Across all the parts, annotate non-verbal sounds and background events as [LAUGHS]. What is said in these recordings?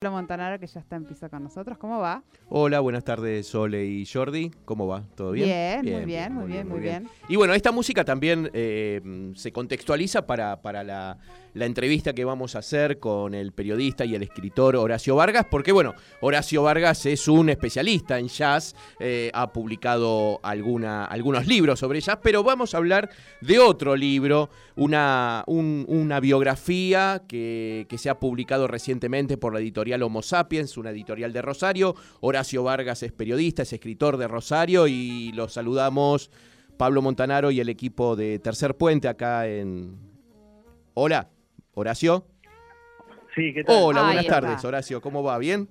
Montanaro, que ya está en piso con nosotros. ¿Cómo va? Hola, buenas tardes, Sole y Jordi. ¿Cómo va? ¿Todo bien? Bien, muy bien, muy bien, muy bien. Y bueno, esta música también eh, se contextualiza para, para la, la entrevista que vamos a hacer con el periodista y el escritor Horacio Vargas, porque bueno, Horacio Vargas es un especialista en jazz, eh, ha publicado algunos libros sobre jazz, pero vamos a hablar de otro libro, una, una biografía que, que se ha publicado recientemente por la editorial Homo Sapiens, una editorial de Rosario. Horacio Vargas es periodista, es escritor de Rosario y los saludamos Pablo Montanaro y el equipo de Tercer Puente acá en... Hola. Horacio. Sí, ¿qué tal? Hola, buenas tardes, Horacio. ¿Cómo va? ¿Bien?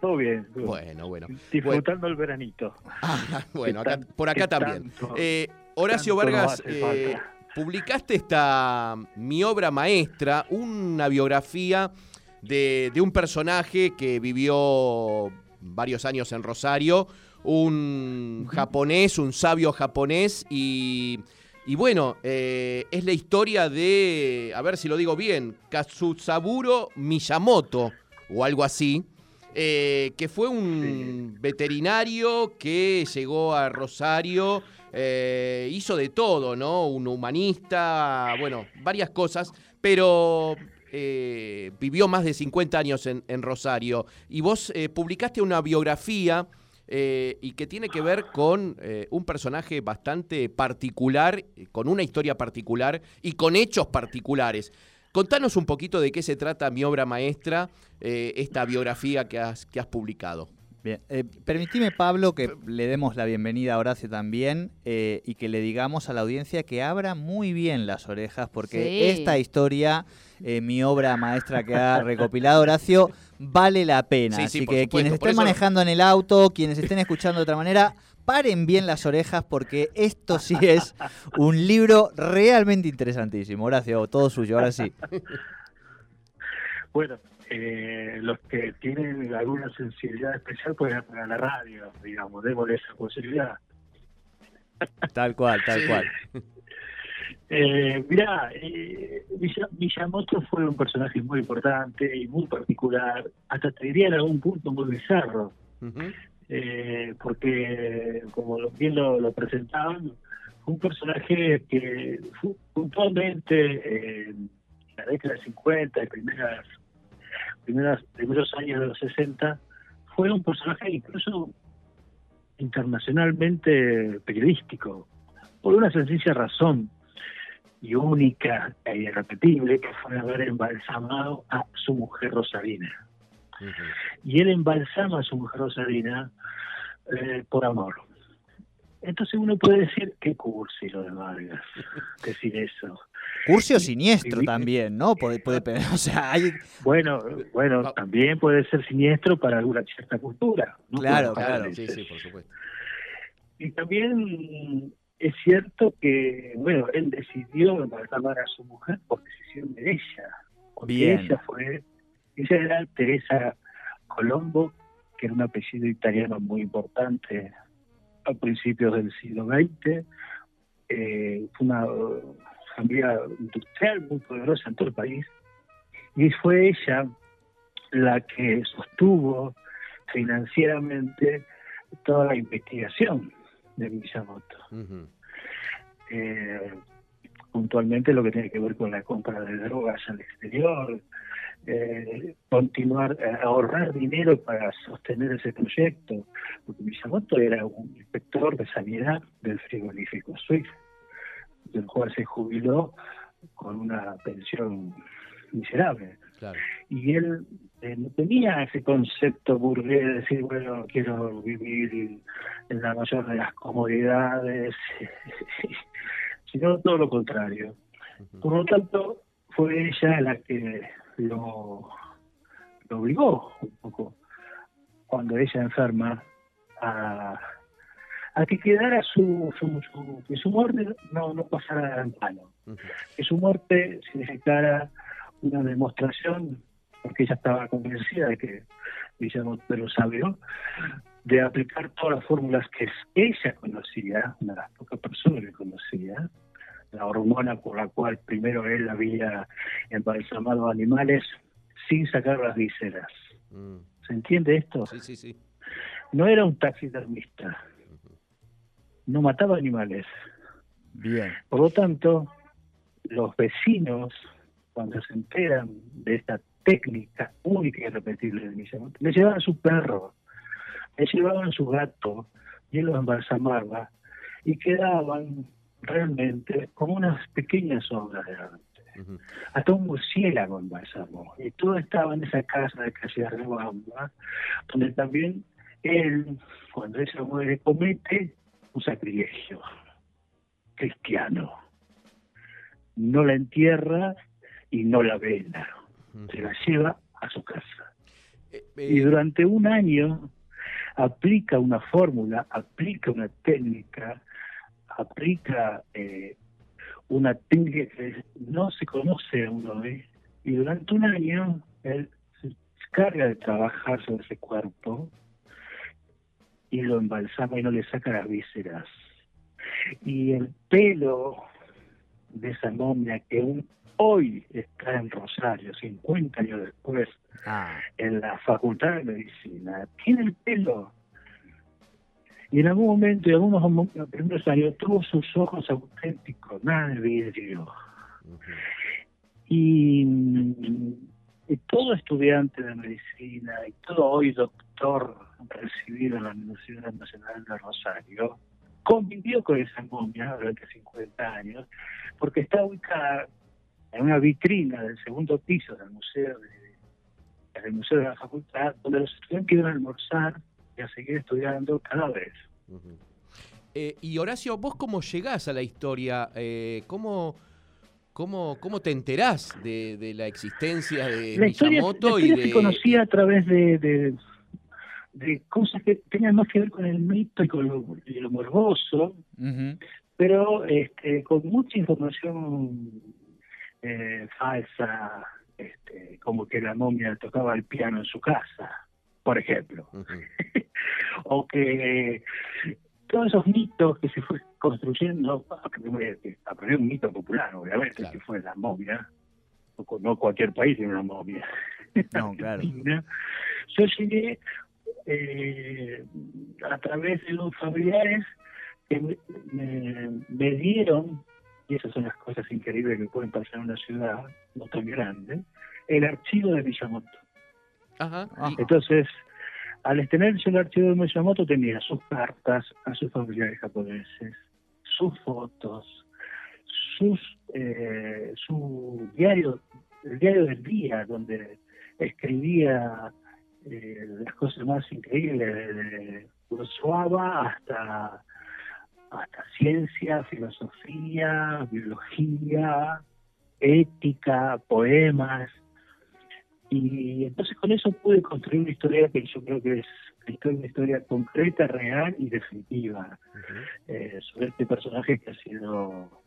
Todo bien. Bueno, bueno. Disfrutando el veranito. Ah, [LAUGHS] bueno, por acá también. Eh, Horacio Vargas, eh, publicaste esta mi obra maestra, una biografía de, de, un personaje que vivió varios años en Rosario, un japonés, un sabio japonés y y bueno, eh, es la historia de, a ver si lo digo bien, Katsuzaburo Miyamoto o algo así, eh, que fue un veterinario que llegó a Rosario, eh, hizo de todo, ¿no? Un humanista, bueno, varias cosas, pero vivió más de 50 años en, en Rosario. Y vos publicaste una biografía eh, y que tiene que ver con eh, un personaje bastante particular, eh, con una historia particular y con hechos particulares. Contanos un poquito de qué se trata mi obra maestra, esta biografía que has, que has publicado. Bien, eh, permitime Pablo que le demos la bienvenida a Horacio también y que le digamos a la audiencia que abra muy bien las orejas porque esta historia, mi obra maestra que ha recopilado Horacio, vale la pena. Así que quienes estén manejando en el auto, quienes estén escuchando de otra manera, paren bien las orejas porque esto sí es un libro realmente interesantísimo. Horacio, todo suyo, ahora sí. Bueno, eh, los que tienen alguna sensibilidad especial pueden apagar la radio, digamos, démosle esa posibilidad. Tal cual, tal cual. [LAUGHS] Eh, mirá, eh, Miyamoto fue un personaje muy importante y muy particular, hasta te diría en algún punto muy bizarro, eh, porque como bien lo, lo, presentaban, fue un personaje que puntualmente en la década de 50 y primeras, primeras, primeros años de los 60, fue un personaje incluso internacionalmente periodístico, por una sencilla razón y única e irrepetible que fue haber embalsamado a su mujer Rosalina. Y él embalsama a su mujer Rosalina eh, por amor. Entonces uno puede decir, qué cursi lo de Vargas, [LAUGHS] decir eso. Cursi o siniestro también, ¿no? Puede, puede, [LAUGHS] o sea, hay... Bueno, bueno, también puede ser siniestro para alguna cierta cultura. Claro, claro, sí, sí, por supuesto. Y también es cierto que, bueno, él decidió embarazar a su mujer por decisión de ella. Porque ella fue, ella era Teresa Colombo, que era un apellido italiano muy importante a principios del siglo XX. Eh, fue una familia industrial muy poderosa en todo el país. Y fue ella la que sostuvo financieramente toda la investigación de Miyamoto. eh, puntualmente lo que tiene que ver con la compra de drogas al exterior, eh, continuar a eh, ahorrar dinero para sostener ese proyecto, porque Miyamoto era un inspector de sanidad del frigorífico suizo, del cual se jubiló con una pensión miserable. Y él eh, no tenía ese concepto burgués de decir, bueno, quiero vivir en la mayor de las comodidades, [LAUGHS] sino todo lo contrario. Por lo tanto, fue ella la que lo, lo obligó un poco, cuando ella enferma, a, a que quedara su, su, su, que su muerte no, no pasara en vano, que su muerte significara una demostración, porque ella estaba convencida de que Villamonte lo sabio, de aplicar todas las fórmulas que ella conocía, una de las pocas personas que conocía, la hormona por la cual primero él había embalsamado animales sin sacar las vísceras. Mm. ¿Se entiende esto? Sí, sí, sí. No era un taxidermista. No mataba animales. Bien. Por lo tanto, los vecinos, cuando se enteran de esta técnica única y irrepetible de Miyamoto, le llevaban su perro, le llevaban su gato, y él los embalsamaba, y quedaban realmente como unas pequeñas obras de arte. Hasta un murciélago embalsamó. Y todo estaba en esa casa de calle Rebamba, donde también él, cuando ella muere, comete un sacrilegio cristiano. No la entierra y no la vela. Se la lleva a su casa. Eh, y eh, durante un año aplica una fórmula, aplica una técnica, aplica eh, una técnica que no se conoce aún hoy, y durante un año él se carga de trabajar sobre ese cuerpo y lo embalsama y no le saca las vísceras. Y el pelo de esa momia que hoy está en Rosario, 50 años después, ah. en la Facultad de Medicina, tiene el pelo. Y en algún momento, en algunos primeros años, tuvo sus ojos auténticos, nada de vidrio. y, y todo estudiante de medicina y todo hoy doctor recibido en la Universidad Nacional de Rosario, convivió con esa momia durante 50 años, porque está ubicada en una vitrina del segundo piso del museo de, del museo de la facultad, donde los estudiantes iban a almorzar y a seguir estudiando cada vez. Eh, y Horacio, ¿vos cómo llegás a la historia? Eh, ¿cómo, cómo, ¿Cómo te enterás de, la existencia de la historia, se conocía a través de de cosas que tenían más que ver con el mito y con lo, morboso, pero este, con mucha información eh, falsa, este, como que la momia tocaba el piano en su casa, por ejemplo, [LAUGHS] o que todos esos mitos que se fue construyendo, aprender un mito popular, obviamente, que fue la momia, no cualquier país tiene una momia. No, claro. [LAUGHS] Yo llegué eh, a través de los familiares que me, dieron, y esas son las cosas increíbles que pueden pasar en una ciudad no tan grande, el archivo de Miyamoto. Entonces, al tener el archivo de Miyamoto tenía sus cartas a sus familiares japoneses, sus fotos, sus eh, su diario, el diario del día, donde escribía eh, las cosas más increíbles, de Kurosawa hasta, hasta ciencia, filosofía, biología, ética, poemas. Y entonces con eso pude construir una historia que yo creo que es una historia concreta, real y definitiva eh, sobre este personaje que ha sido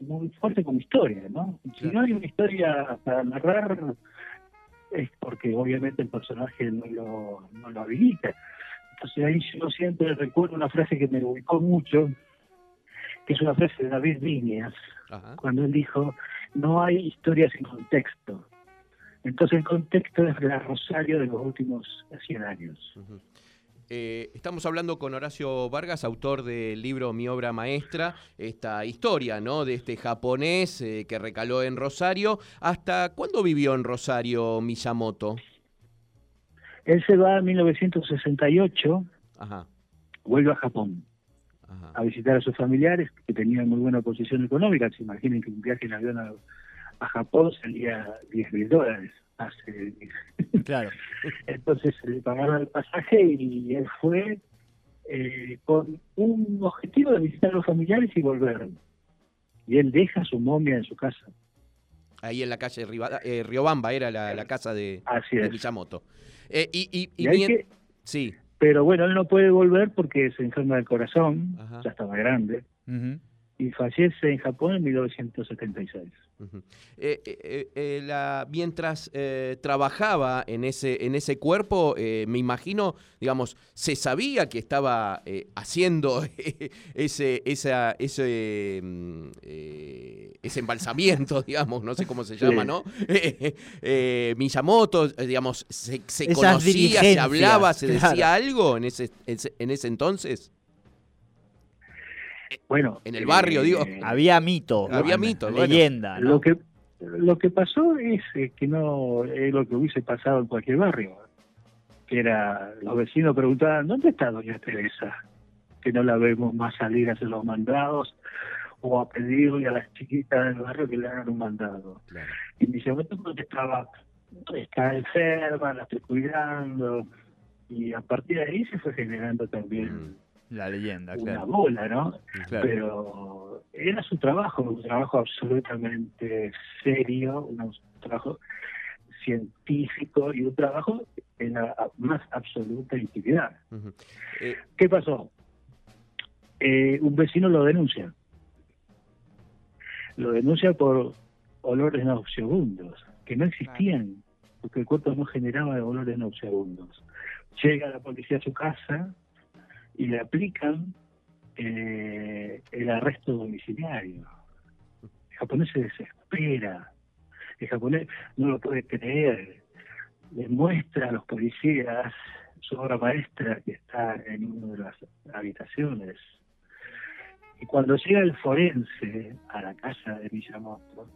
muy fuerte como historia, ¿no? Si no hay una historia para narrar, es porque obviamente el personaje no lo, no lo habilita. Entonces ahí yo siempre recuerdo una frase que me ubicó mucho, que es una frase de David Viñas, cuando él dijo, no hay historia sin contexto. Entonces el contexto es la Rosario de los últimos 100 años. Eh, estamos hablando con Horacio Vargas, autor del libro Mi obra maestra, esta historia ¿no? de este japonés eh, que recaló en Rosario. ¿Hasta cuándo vivió en Rosario Miyamoto? Él se va en 1968, vuelve a Japón a visitar a sus familiares que tenían muy buena posición económica. Se imaginen que un viaje en avión a, a Japón salía 10 mil dólares hace claro. [LAUGHS] Entonces le pagaron el pasaje y él fue eh, con un objetivo de visitar a los familiares y volver. Y él deja su momia en su casa. Ahí en la calle eh, Riobamba era la, casa de, de Miyamoto. Eh, y, y, sí. Pero bueno él no puede volver porque se enferma del corazón ya estaba grande y fallece en Japón en 1976. Eh, eh, eh, la, mientras trabajaba en ese, en ese cuerpo, me imagino, digamos, se sabía que estaba haciendo [LAUGHS] ese, esa, ese, mm, ese embalsamiento, [LAUGHS] digamos, no sé cómo se llama, ¿no? [LAUGHS] Miyamoto, digamos, se, conocía, se hablaba, se decía algo en ese, en ese entonces. Bueno, en el barrio, digo. Eh, había mito, había mito, leyenda. Lo que lo que pasó es eh, que no es lo que hubiese pasado en cualquier barrio, que era los vecinos preguntaban dónde está doña Teresa, que no la vemos más salir a hacer los mandados o a pedirle a las chiquitas del barrio que le hagan un mandado. Y mi segundo contestaba, está enferma, la estoy cuidando. Y a partir de ahí se fue generando también... Mm. La leyenda, una bola, ¿no? Pero era su trabajo, un trabajo absolutamente serio, un trabajo científico y un trabajo en la más absoluta intimidad. Eh, ¿Qué pasó? Eh, un vecino lo denuncia. Lo denuncia por olores nauseabundos, que no existían, porque el cuerpo no generaba olores nauseabundos. Llega la policía a su casa, y le aplican eh, el arresto domiciliario. El japonés se desespera, el japonés no lo puede creer, le muestra a los policías su obra maestra que está en una de las habitaciones. Y cuando llega el forense a la casa de Miyamoto,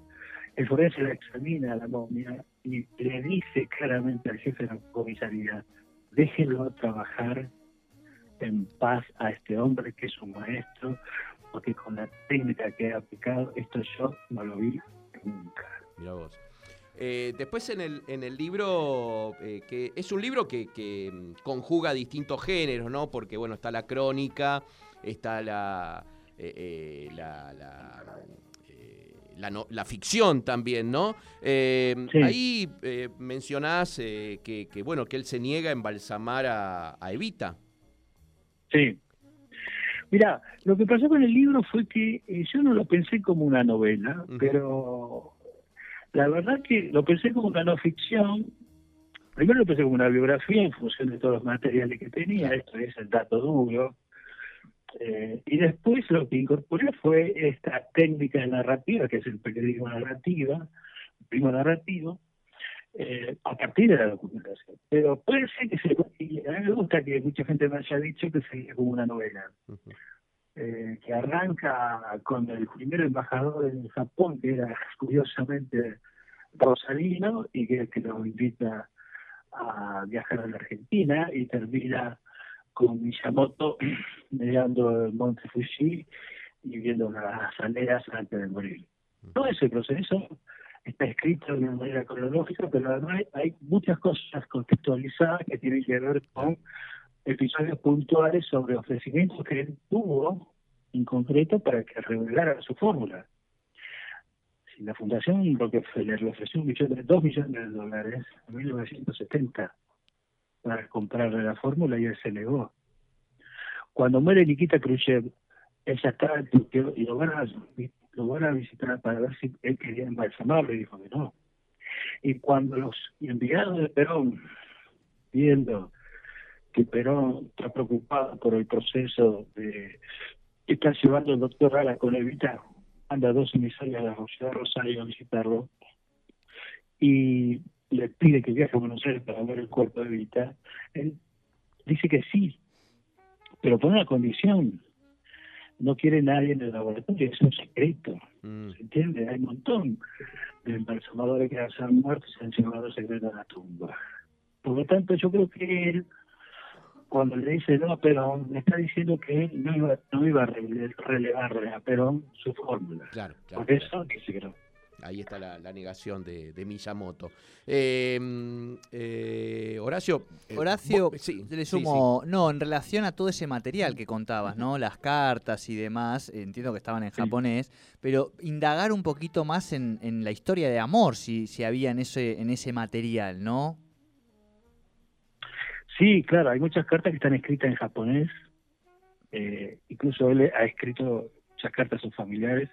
el forense la examina a la momia y le dice claramente al jefe de la comisaría, déjenlo trabajar en paz a este hombre que es un maestro, porque con la técnica que ha aplicado, esto yo no lo vi nunca. Mira vos. Eh, después en el, en el libro, eh, que es un libro que, que, mm, conjuga distintos géneros, ¿no? Porque, bueno, está la crónica, está la, eh, la, la, la, ficción también, ¿no? Ahí mencionás que, que, bueno, que él se niega a embalsamar a, a Evita. Sí. Mira, lo que pasó con el libro fue que eh, yo no lo pensé como una novela, pero la verdad que lo pensé como una no ficción. Primero lo pensé como una biografía en función de todos los materiales que tenía, esto es el dato duro. Eh, y después lo que incorporé fue esta técnica narrativa, que es el periodismo narrativa, el primo narrativo, eh, a partir de la documentación. Pero puede ser que se... Y a mí me gusta que mucha gente me haya dicho que sería como una novela. Eh, que arranca con el primer embajador en Japón, que era curiosamente Rosalino, y que, que lo invita a viajar a la Argentina, y termina con Miyamoto [CLEARS THROAT] mirando el Monte Fuji y viendo las aldeas antes de morir. Todo ese proceso está escrito de una manera cronológica, pero además hay muchas cosas contextualizadas que tienen que ver con episodios puntuales sobre ofrecimientos que él tuvo en concreto para que revelara su fórmula. La Fundación Rockefeller le ofreció un millón de, dos millones de dólares en 1970 para comprarle la fórmula y él se negó. Cuando muere Nikita Khrushchev, en Tokio y lo van a lo van a visitar para ver si él quería embalsamarlo y dijo que no. Y cuando los enviados de Perón, viendo que Perón está preocupado por el proceso de que está llevando el doctor Ara con Evita, anda dos emisarios de la Rosario a visitarlo y le pide que viaje a Buenos Aires para ver el cuerpo de Evita, él dice que sí, pero pone una condición, no quiere nadie en el laboratorio, es un secreto. Mm. ¿Se entiende? Hay un montón de embalsamadores que se han muerto y se han llevado secreto a la tumba. Por lo tanto, yo creo que él, cuando le dice no a Perón, le está diciendo que él no iba, no iba a relevarle a Perón su fórmula. Claro, claro. Por eso dice que no. Ahí está la, negación de, de Miyamoto. Em, eh, Horacio. Eh, Horacio, le sumo, no, en relación a todo ese material que contabas, ¿no? Las cartas y demás, entiendo que estaban en japonés, pero indagar un poquito más en, en la historia de amor, si, si había en ese, en ese material, ¿no? Sí, claro, hay muchas cartas que están escritas en japonés. Eh, incluso él ha escrito muchas cartas a sus familiares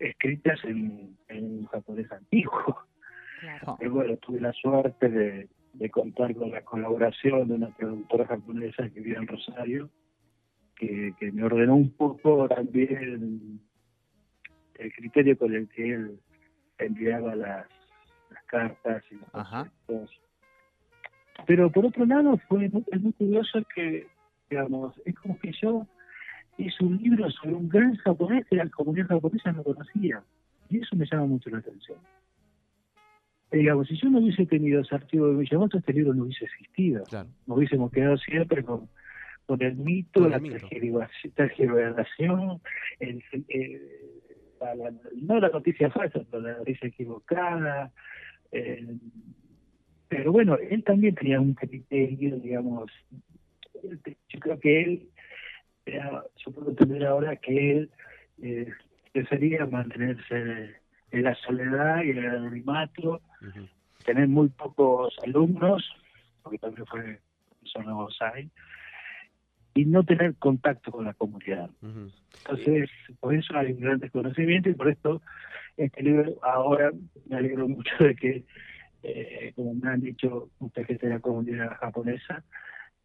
escritas en, un japonés antiguo. Claro. [LAUGHS] bueno, tuve la suerte de, de contar con la colaboración de una traductora japonesa que vive en Rosario, que, que me ordenó un poco también el criterio con el que él enviaba las, las cartas y los Pero por otro lado, fue es muy curioso que, digamos, es como que yo hice un libro sobre un gran japonés que la comunidad japonesa no conocía. Y eso me llama mucho la atención. digamos, si yo no hubiese tenido ese archivo de Miyamoto, este libro no hubiese existido. Claro. Nos hubiésemos quedado siempre con, con el mito, la tergiversación, el, no la noticia falsa, pero la noticia equivocada. Eh, pero bueno, él también tenía un criterio, digamos, yo creo que él, yo puedo entender ahora que él eh, prefería mantenerse en la soledad y en el anonimato, tener muy pocos alumnos, porque también fue persona Bonsai, y no tener contacto con la comunidad. Entonces, por eso hay un gran desconocimiento y por esto este libro ahora me alegro mucho de que, eh, como me han dicho gente de la comunidad japonesa,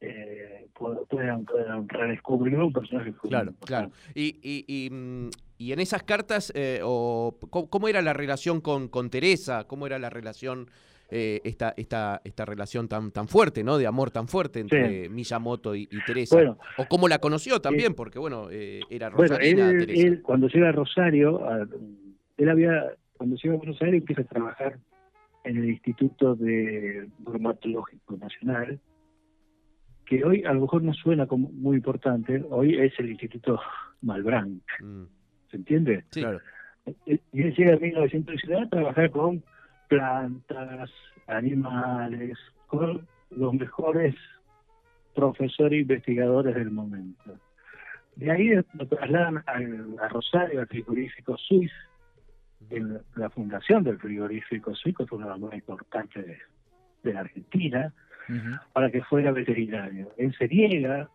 eh, puedan, puedan redescubrir un personaje. Claro, claro. Y, y, y, mm, y, en esas cartas, eh, o, ¿cómo, era la relación con, con Teresa? ¿Cómo era la relación eh, esta, esta, esta relación tan, tan fuerte, ¿no? De amor tan fuerte entre Miyamoto y, Teresa. o cómo la conoció también, porque bueno, eh, era Rosarina bueno, él, cuando llega a Rosario, él había, cuando llega a Rosario empieza a trabajar en el Instituto de Dermatológico Nacional, que hoy a lo mejor no suena como muy importante, hoy es el Instituto Malbrán. Mm. ¿Se entiende? Sí, claro. Y él llega en 1910 a trabajar con plantas, animales, con los mejores profesores e investigadores del momento. De ahí lo trasladan a Rosario, al frigorífico Suiz, en la fundación del frigorífico Suiz, que es una de las más importantes de, la Argentina, para que fuera veterinario. Él se niega,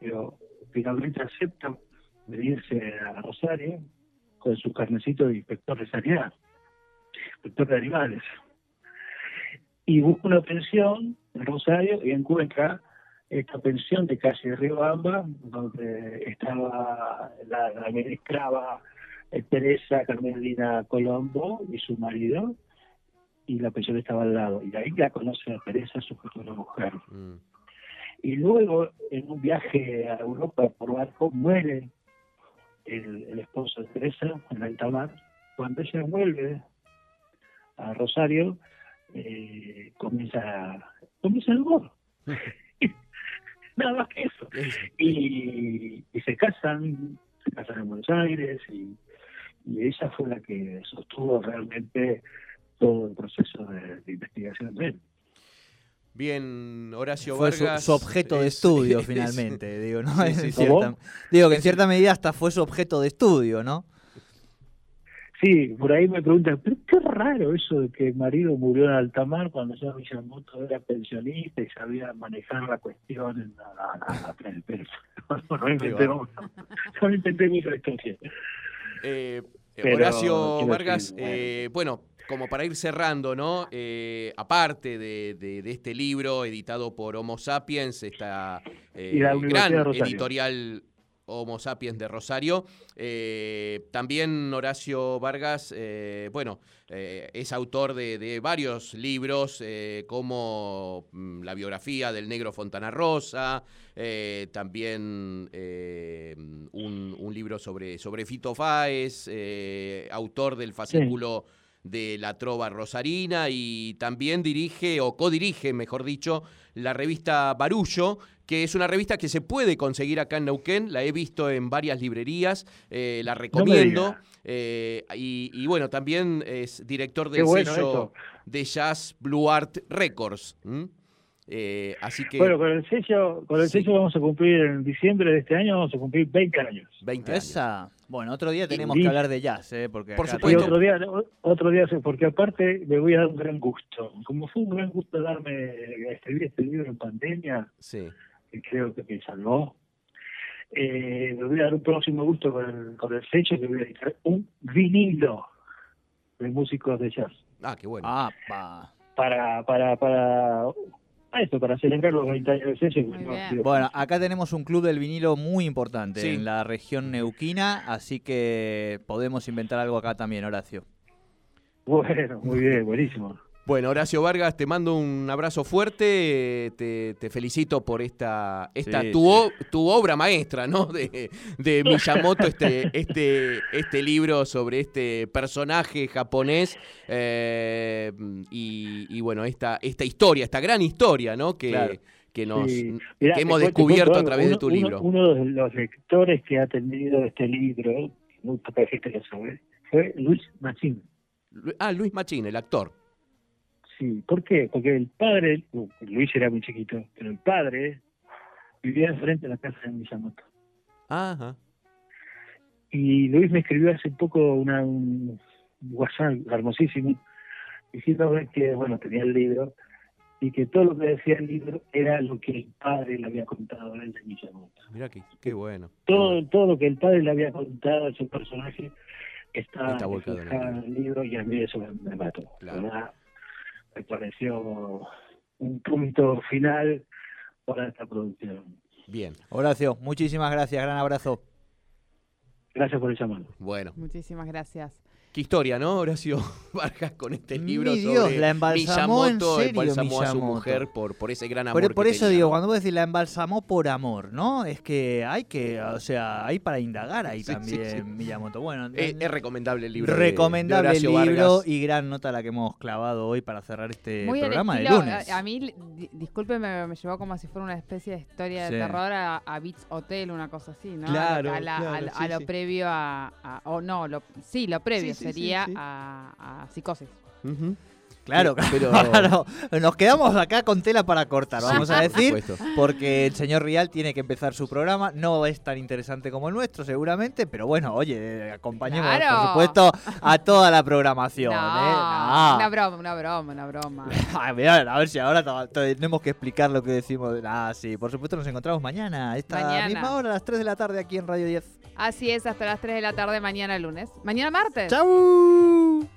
pero finalmente acepta venirse a Rosario con su carnecito de inspector de sanidad inspector de animales. Y busca una pensión en Rosario y encuentra esta pensión de calle Riobamba, donde estaba la, la eh, Teresa Carmelina Colombo y su marido, y la pensión estaba al lado. Y ahí la conoce a Teresa, su futura mujer. Mm. Y luego, en un viaje a Europa por barco, muere el, el esposo de Teresa en alta mar. Cuando ella vuelve a Rosario, eh, comienza, comienza el amor. [LAUGHS] [LAUGHS] Nada más que eso. Y, se casan, se casan en Buenos Aires y, ella fue la que sostuvo realmente todo el proceso de, investigación de él. Bien, Horacio fue Vargas. Su, objeto de estudio, [LAUGHS] finalmente. [LAUGHS] digo, ¿no? digo que en cierta medida hasta fue su objeto de estudio, ¿no? Sí, por ahí me preguntan, pero qué raro eso de que el marido murió en alta mar cuando ya Miyamoto era pensionista y sabía manejar la cuestión en la, pero, [LAUGHS] no, no, inventé mi historia. Eh, Horacio Vargas, eh, bueno, como para ir cerrando, ¿no? Eh, aparte de, de, este libro editado por Homo Sapiens, esta eh, gran editorial Homo sapiens de Rosario. Eh, también Horacio Vargas, eh, bueno, eh, es autor de, varios libros, como mm, la biografía del negro Fontana Rosa, también un, libro sobre, sobre Fito Fáez, autor del fascículo de la Trova Rosarina y también dirige o codirige, mejor dicho, la revista Barullo, que es una revista que se puede conseguir acá en Neuquén, la he visto en varias librerías, eh, la recomiendo. Eh, y, bueno, también es director del sello de jazz Blue Art Records. Eh, así que, bueno, con el sello, con el sello vamos a cumplir en diciembre de este año, vamos a cumplir 20 años. 20 años. Esa. Bueno, otro día tenemos que hablar de jazz, ¿eh? Porque Por supuesto. otro día, otro día, porque aparte me voy a dar un gran gusto. Como fue un gran gusto darme, escribir este libro en pandemia, sí. que creo que me salvó, eh, me voy a dar un próximo gusto con el, con el fecho que voy a editar un vinilo de músicos de jazz. Ah, qué bueno. Ah, pa. Para, para, para, para esto, para celebrar los 20 años de no, Bueno, acá tenemos un club del vinilo muy importante Sí. en la región neuquina, así que podemos inventar algo acá también, Horacio. [LAUGHS] bueno, muy bien, buenísimo. Bueno, Horacio Vargas, te mando un abrazo fuerte, te, te felicito por esta, esta Sí, tu, sí. o- tu obra maestra, ¿no? De, de Miyamoto, este, este, este libro sobre este personaje japonés eh, y, y, bueno, esta, esta historia, esta gran historia, ¿no? Que, Claro. que nos Sí. Mirá, que hemos descubierto a través de tu uno- libro. Uno de los lectores que ha tenido este libro, muy poca gente lo sabe, fue Luis Machín. Ah, Luis Machín, el actor. Sí, ¿por qué? Porque el padre, Luis era muy chiquito, pero el padre vivía enfrente de la casa de Miyamoto. Ajá. Y Luis me escribió hace poco una, un WhatsApp hermosísimo, diciéndome que, bueno, tenía el libro y que todo lo que decía el libro era lo que el padre le había contado a él de Miyamoto. Mirá qué, qué bueno. Todo, todo lo que el padre le había contado a ese personaje está, Está en el libro y a mí eso me, me mató. Claro. Me pareció un punto final para esta producción. Bien, Horacio, muchísimas gracias, gran abrazo. Gracias por el llamado. bueno. Muchísimas gracias. Qué historia, ¿no, Horacio [LAUGHS] Vargas, con este libro Mi Dios, sobre la embalsamó en Miyamoto, serio, embalsamó a su Miyamoto. mujer por, por ese gran amor Por, por que eso tenía, digo, cuando vos decís la embalsamó por amor, ¿no? Es que hay que, o sea, hay para indagar ahí Sí, sí, también, sí. Miyamoto. Bueno, es recomendable el libro. recomendable de el Horacio libro Vargas. y gran nota la que hemos clavado hoy para cerrar este Muy programa de lunes. A, a mí, di- discúlpeme, me llevó como si fuera una especie de historia de Sí. terror a, a Beats Hotel, una cosa así, ¿no? Claro, a, la- claro, a lo- sí, a lo sí. previo a, a- O no, lo, sí, lo previo sería sí. A, a Psicosis. Claro, Pero- [LAUGHS] claro. Nos quedamos acá con tela para cortar, vamos Sí, a decir. Porque el señor Rial tiene que empezar su programa. No es tan interesante como el nuestro, seguramente. Pero bueno, oye, acompañemos, Claro. por supuesto, a toda la programación. No, ¿eh? No. Una broma, una broma, una broma. [LAUGHS] Ay, mirá, a ver si ahora tenemos que explicar lo que decimos. Ah, sí, por supuesto nos encontramos mañana, a esta Mañana. misma hora, a las 3 de la tarde aquí en Radio 10. Así es, hasta las 3 de la tarde mañana lunes. Mañana martes. ¡Chau!